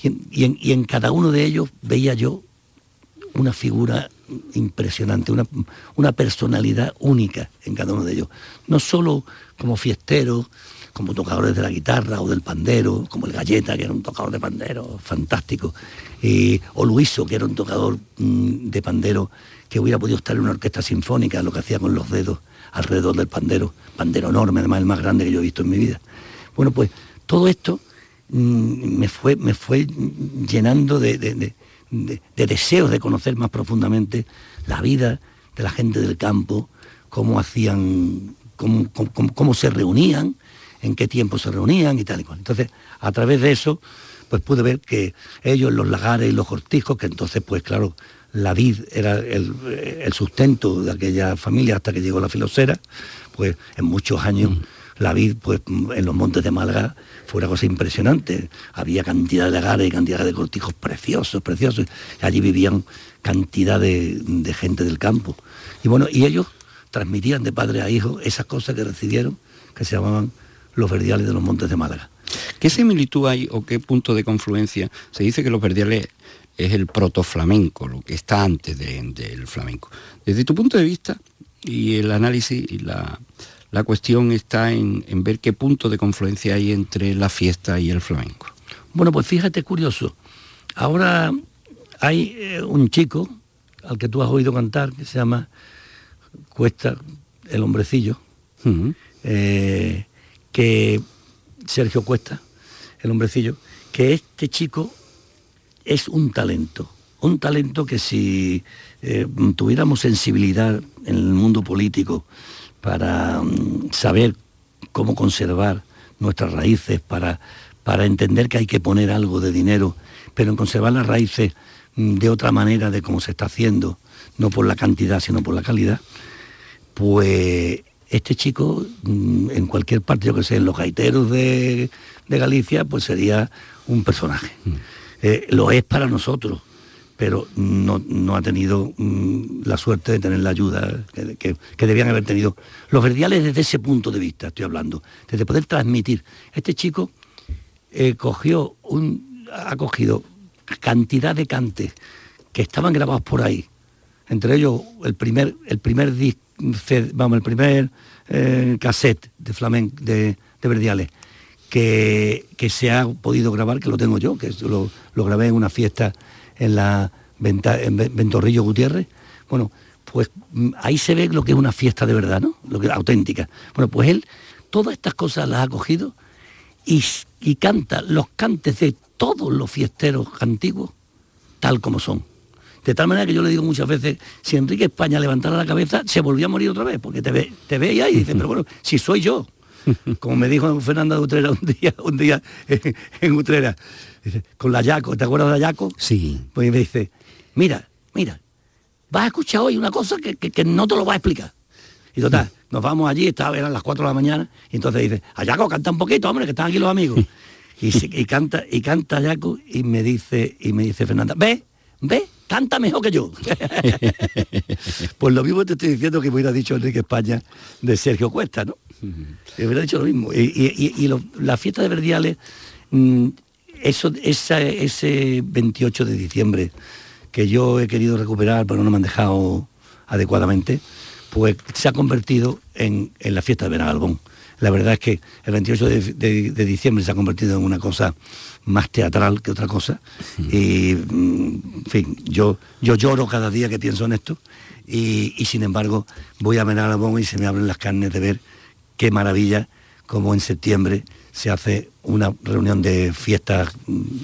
Y en- y en cada uno de ellos veía yo una figura impresionante, una, una personalidad única en cada uno de ellos. No solo como fiesteros, como tocadores de la guitarra o del pandero, como el Galleta, que era un tocador de pandero fantástico, y- o Luiso, que era un tocador mm, de pandero que hubiera podido estar en una orquesta sinfónica, lo que hacía con los dedos alrededor del pandero, pandero enorme, además el más grande que yo he visto en mi vida. Bueno, pues todo esto mm, me fue, me fue llenando de- de- de deseos de conocer más profundamente la vida de la gente del campo, cómo hacían, cómo, cómo- cómo- se reunían, en qué tiempo se reunían y tal y cual. Entonces, a través de eso, pues pude ver que ellos, los lagares y los cortijos, que entonces, pues claro, la vid era el, sustento de aquella familia hasta que llegó la filosera, pues en muchos años la vid pues en los montes de Málaga fue una cosa impresionante. Había cantidad de lagares y cantidad de cortijos preciosos, preciosos. allí vivían cantidad de, de gente del campo. Y bueno, y ellos transmitían de padre a hijo esas cosas que recibieron, que se llamaban los verdiales de los montes de Málaga. ¿Qué similitud hay o qué punto de confluencia? Se dice que los verdiales es el protoflamenco, lo que está antes del flamenco. Desde tu punto de vista y el análisis y la, cuestión está en, ver qué punto de confluencia hay entre la fiesta y el flamenco. Bueno, pues fíjate, curioso. Ahora hay eh, un chico al que tú has oído cantar que se llama Cuesta el hombrecillo, eh, que Sergio Cuesta, el hombrecillo, que este chico es un talento, un talento que si eh, tuviéramos sensibilidad en el mundo político para mm, saber cómo conservar nuestras raíces, para, para entender que hay que poner algo de dinero, pero en conservar las raíces mm, de otra manera de cómo se está haciendo, no por la cantidad, sino por la calidad, pues este chico mm, en cualquier parte, yo que sé, en los gaiteros de, Galicia, pues sería un personaje. Mm. Eh, lo es para nosotros, pero no, ha tenido mm, la suerte de tener la ayuda que, debían haber tenido. Los verdiales desde ese punto de vista, estoy hablando, desde poder transmitir. Este chico eh, cogió un, ha cogido cantidad de cantes que estaban grabados por ahí, entre ellos el primer, el primer vamos, el primer eh, cassette de flamenco de, Verdiales que, que, se ha podido grabar, que lo tengo yo, que lo, lo grabé en una fiesta en la en Ventorrillo Gutiérrez. Bueno, pues mm, ahí se ve lo que es una fiesta de verdad, ¿no? Lo que auténtica. Bueno, pues él todas estas cosas las ha cogido y, y canta los cantes de todos los fiesteros antiguos tal como son. De tal manera que yo le digo muchas veces, si Enrique España levantara la cabeza, se volvía a morir otra vez, porque te ve, te ve ahí y dice, pero bueno, si soy yo. Como me dijo Fernanda de Utrera un día, un día en, Utrera, con la Yaco, ¿te acuerdas de la Yaco? Sí. Pues me dice, mira, mira, vas a escuchar hoy una cosa que, no te lo va a explicar. Y total, nos vamos allí, estaba, eran las 4 de la mañana, y entonces dice, Ayaco, canta un poquito, hombre, que están aquí los amigos. Y, y canta, y canta Ayaco y me dice, y me dice Fernanda, ve, ve, canta mejor que yo. pues lo mismo te estoy diciendo que me hubiera dicho Enrique España de Sergio Cuesta, ¿no? Me hubiera dicho lo mismo. Y, la fiesta de Verdiales, mm, eso, ese 28 de diciembre que yo he querido recuperar, pero no me han dejado adecuadamente, pues se ha convertido en, la fiesta de Benagalbón. La verdad es que el 28 de diciembre se ha convertido en una cosa más teatral que otra cosa. Y, mm, en fin, yo, yo lloro cada día que pienso en esto y, sin embargo voy a Benalabón y se me abren las carnes de ver qué maravilla como en septiembre se hace una reunión de fiestas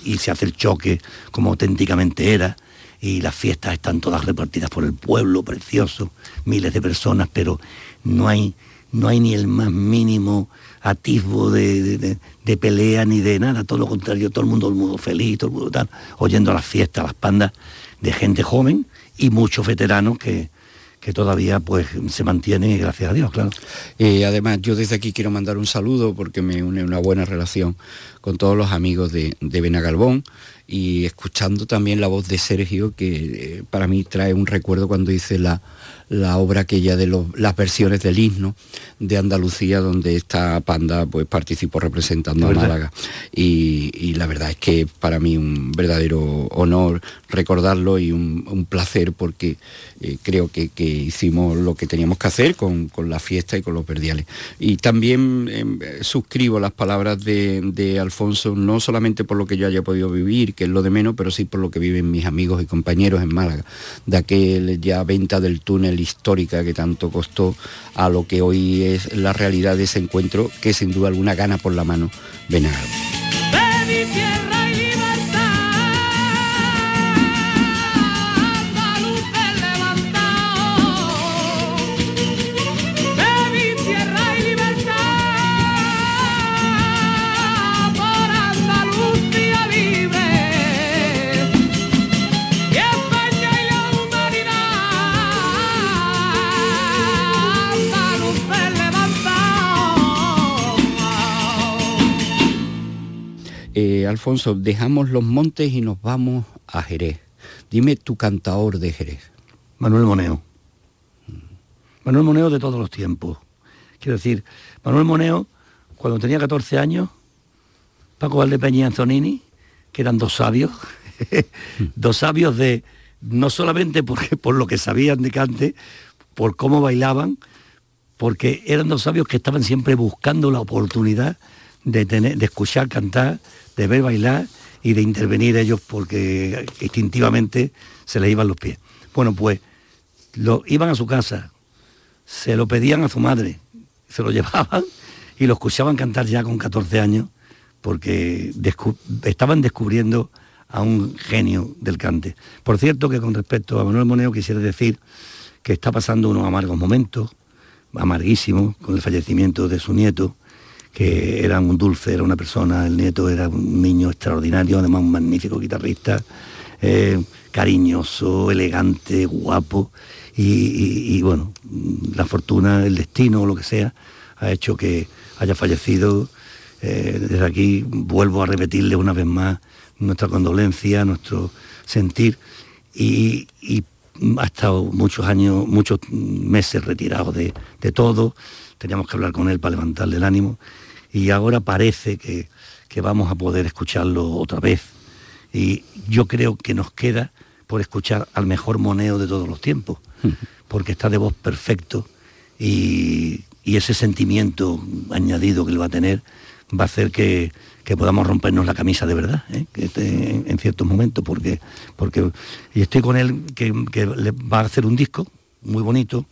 y se hace el choque como auténticamente era y las fiestas están todas repartidas por el pueblo, precioso, miles de personas, pero no hay, no hay ni el más mínimo atisbo de, pelea ni de nada, todo lo contrario, todo el mundo, el mundo feliz, todo el mundo tal, oyendo las fiestas, las pandas de gente joven y muchos veteranos que, que todavía pues se mantienen gracias a Dios, claro. y además, yo desde aquí quiero mandar un saludo porque me une una buena relación con todos los amigos de, de Benagalbón y escuchando también la voz de Sergio, que eh, para mí trae un recuerdo cuando dice la, la obra aquella de las versiones del himno de Andalucía, donde esta panda pues participó representando a Málaga. Y, la verdad es que para mí un verdadero honor recordarlo y un, placer porque eh, creo que, hicimos lo que teníamos que hacer con, la fiesta y con los verdiales. Y también em, suscribo las palabras de, Alfonso, no solamente por lo que yo haya podido vivir, que es lo de menos, pero sí por lo que viven mis amigos y compañeros en Málaga, de aquel ya venta del túnel histórica que tanto costó a lo que hoy es la realidad de ese encuentro, que sin duda alguna gana por la mano Benagal. Alfonso, dejamos los montes y nos vamos a Jerez. Dime tu cantador de Jerez. Manuel Moneo. Manuel Moneo de todos los tiempos. Quiero decir, Manuel Moneo, cuando tenía 14 años, Paco Valdepeña y Anzonini, que eran dos sabios, dos sabios de, no solamente porque, por lo que sabían de cante, por cómo bailaban, porque eran dos sabios que estaban siempre buscando la oportunidad de, tener, de escuchar cantar, de ver bailar y de intervenir ellos porque instintivamente se les iban los pies. Bueno, pues lo, iban a su casa, se lo pedían a su madre, se lo llevaban y lo escuchaban cantar ya con 14 años porque estaban descubriendo a un genio del cante. Por cierto que con respecto a Manuel Moneo quisiera decir que está pasando unos amargos momentos, amarguísimos, con el fallecimiento de su nieto, que era un dulce, era una persona, el nieto era un niño extraordinario, además un magnífico guitarrista, eh, cariñoso, elegante, guapo, y, bueno, la fortuna, el destino o lo que sea, ha hecho que haya fallecido. Eh, desde aquí vuelvo a repetirle una vez más nuestra condolencia, nuestro sentir, y, ha estado muchos años, muchos meses retirado de, de todo, teníamos que hablar con él para levantarle el ánimo, y ahora parece que, que vamos a poder escucharlo otra vez. Y yo creo que nos queda por escuchar al mejor moneo de todos los tiempos, porque está de voz perfecto y, y ese sentimiento añadido que él va a tener va a hacer que, que podamos rompernos la camisa de verdad, ¿eh? en ciertos momentos, porque, porque y estoy con él que, que va a hacer un disco muy bonito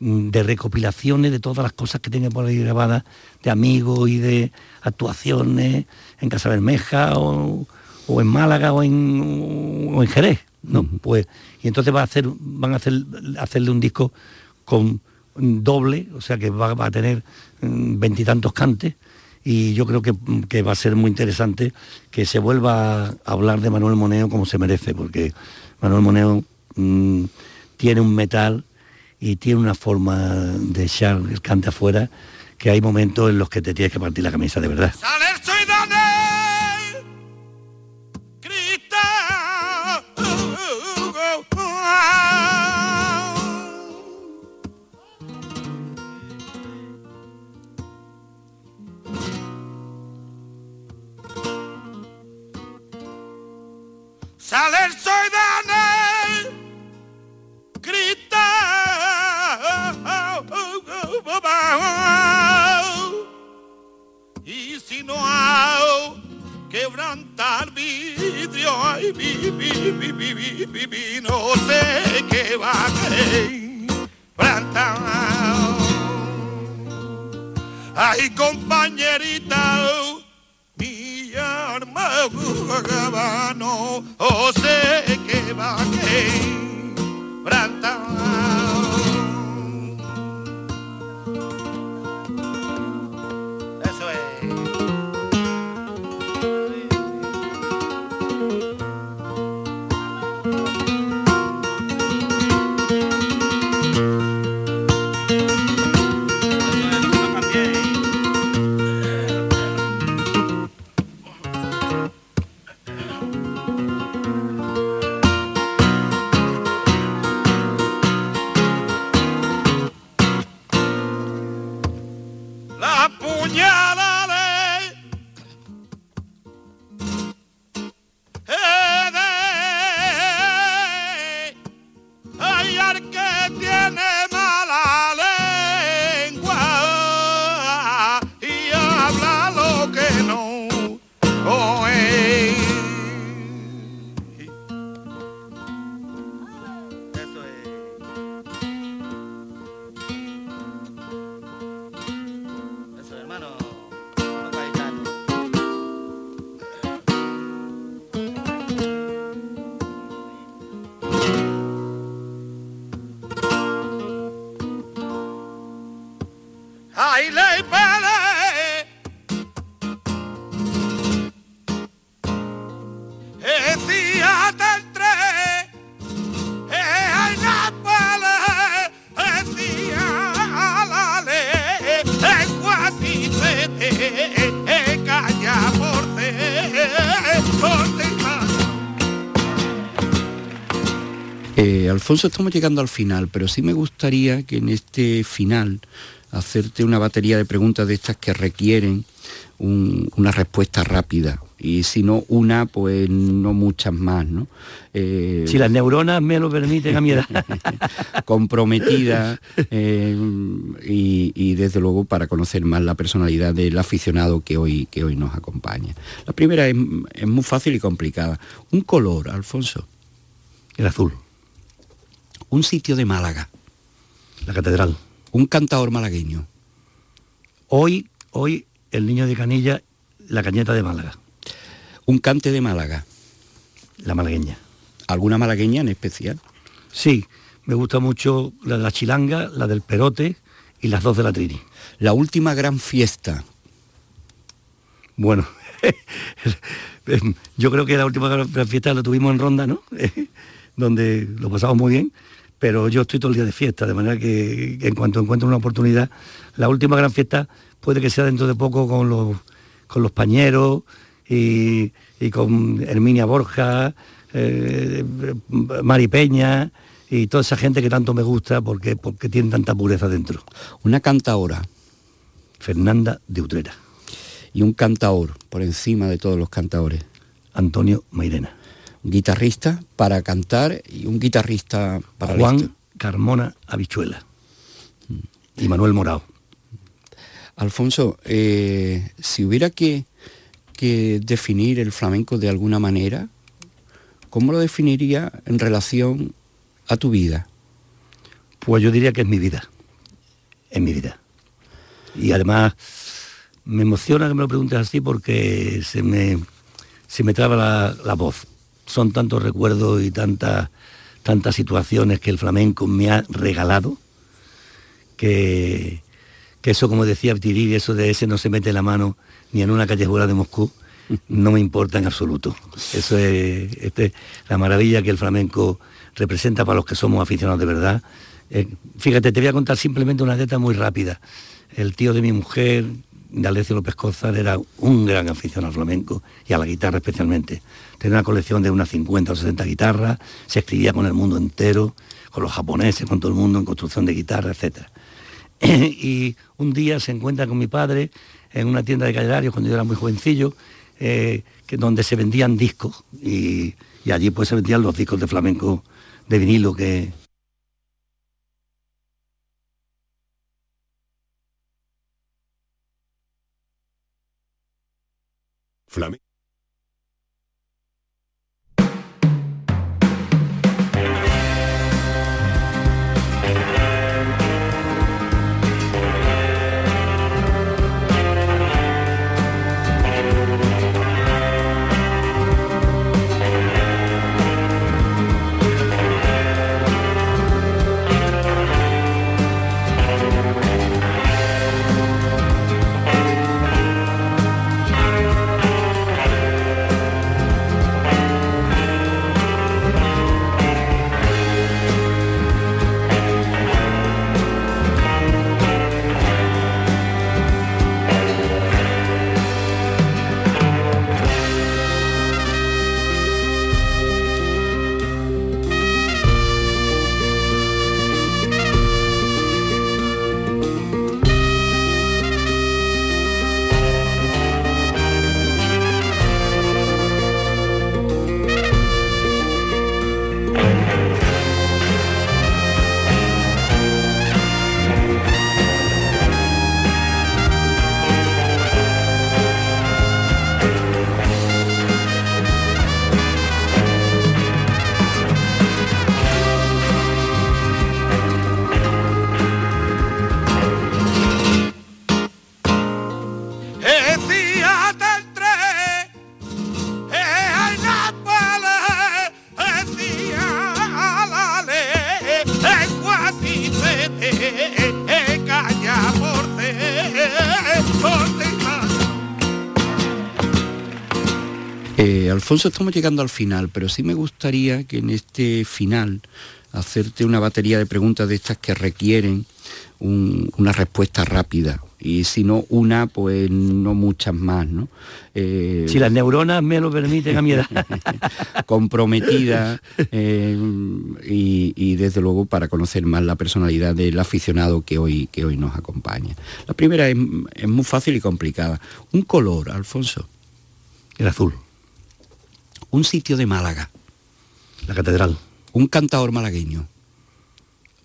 de recopilaciones de todas las cosas que tiene por ahí grabadas, de amigos y de actuaciones en Casa Bermeja o, o en Málaga o en, o en Jerez, ¿no? Pues, y entonces va a hacer, van a hacer, hacerle un disco con doble, o sea que va, va a tener mm, veintitantos cantes y yo creo que, va a ser muy interesante que se vuelva a hablar de Manuel Moneo como se merece, porque Manuel Moneo mm, tiene un metal y tiene una forma de echar el cante afuera que hay momentos en los que te tienes que partir la camisa de verdad. Saler soy de quebrantar vidrio ay vi, vi, vi, vi, no sé qué va a quebrantar ay compañerita no o sé que va a quebrantar. Alfonso, estamos llegando al final, pero sí me gustaría que en este final hacerte una batería de preguntas de estas que requieren una respuesta rápida y si no una, pues no muchas más, ¿no? Eh, si las neuronas me lo permiten a mi edad. comprometida eh, y, desde luego para conocer más la personalidad del aficionado que hoy, que hoy nos acompaña. La primera es, es muy fácil y complicada. Un color, Alfonso. El azul. Un sitio de Málaga. La catedral. Un cantador malagueño. Hoy, hoy el niño de Canilla, la cañeta de Málaga. Un cante de Málaga. La malagueña. ¿Alguna malagueña en especial? Sí, me gusta mucho la de la chilanga, la del perote y las dos de la trini. La última gran fiesta. Bueno, yo creo que la última gran fiesta la tuvimos en Ronda, ¿no? Donde lo pasamos muy bien, pero yo estoy todo el día de fiesta, de manera que en cuanto encuentro una oportunidad, la última gran fiesta puede que sea dentro de poco con los, con los pañeros y, con Herminia Borja, eh, Mari Peña y toda esa gente que tanto me gusta porque, porque tiene tanta pureza dentro. Una cantaora. Fernanda de Utrera. Y un cantaor por encima de todos los cantaores. Antonio Mairena. Guitarrista para cantar y un guitarrista para Juan Carmona Habichuela. Y Manuel Morao. Alfonso, eh, si hubiera que, que definir el flamenco de alguna manera, ¿cómo lo definiría en relación a tu vida? Pues yo diría que es mi vida, es mi vida. Y además me emociona que me lo preguntes así porque se me, se me traba la, la voz. Son tantos recuerdos y tantas, tantas situaciones que el flamenco me ha regalado que, que eso, como decía Tiriri, eso de ese no se mete la mano ni en una callejera de Moscú, no me importa en absoluto. Eso es este, la maravilla que el flamenco representa para los que somos aficionados de verdad. Eh, fíjate, te voy a contar simplemente una anécdota muy rápida. El tío de mi mujer, D'Alessio López Cózar, era un gran aficionado al flamenco y a la guitarra especialmente. Tenía una colección de unas 50 o 60 guitarras, se escribía con el mundo entero, con los japoneses, con todo el mundo en construcción de guitarra, etcétera. y un día se encuentra con mi padre en una tienda de callararios cuando yo era muy jovencillo, eh, que, donde se vendían discos y, y, allí pues se vendían los discos de flamenco de vinilo que... Flamenco. Alfonso, estamos llegando al final, pero sí me gustaría que en este final hacerte una batería de preguntas de estas que requieren una respuesta rápida y si no una, pues no muchas más, ¿no? Eh, Si las neuronas me lo permiten a mi edad. comprometida eh, y, y, desde luego para conocer más la personalidad del aficionado que hoy, que hoy nos acompaña. La primera es, es muy fácil y complicada. Un color, Alfonso. El azul. Un sitio de Málaga. La catedral. Un cantador malagueño.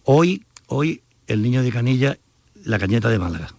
Hoy, hoy, el niño de Canilla, la cañeta de Málaga.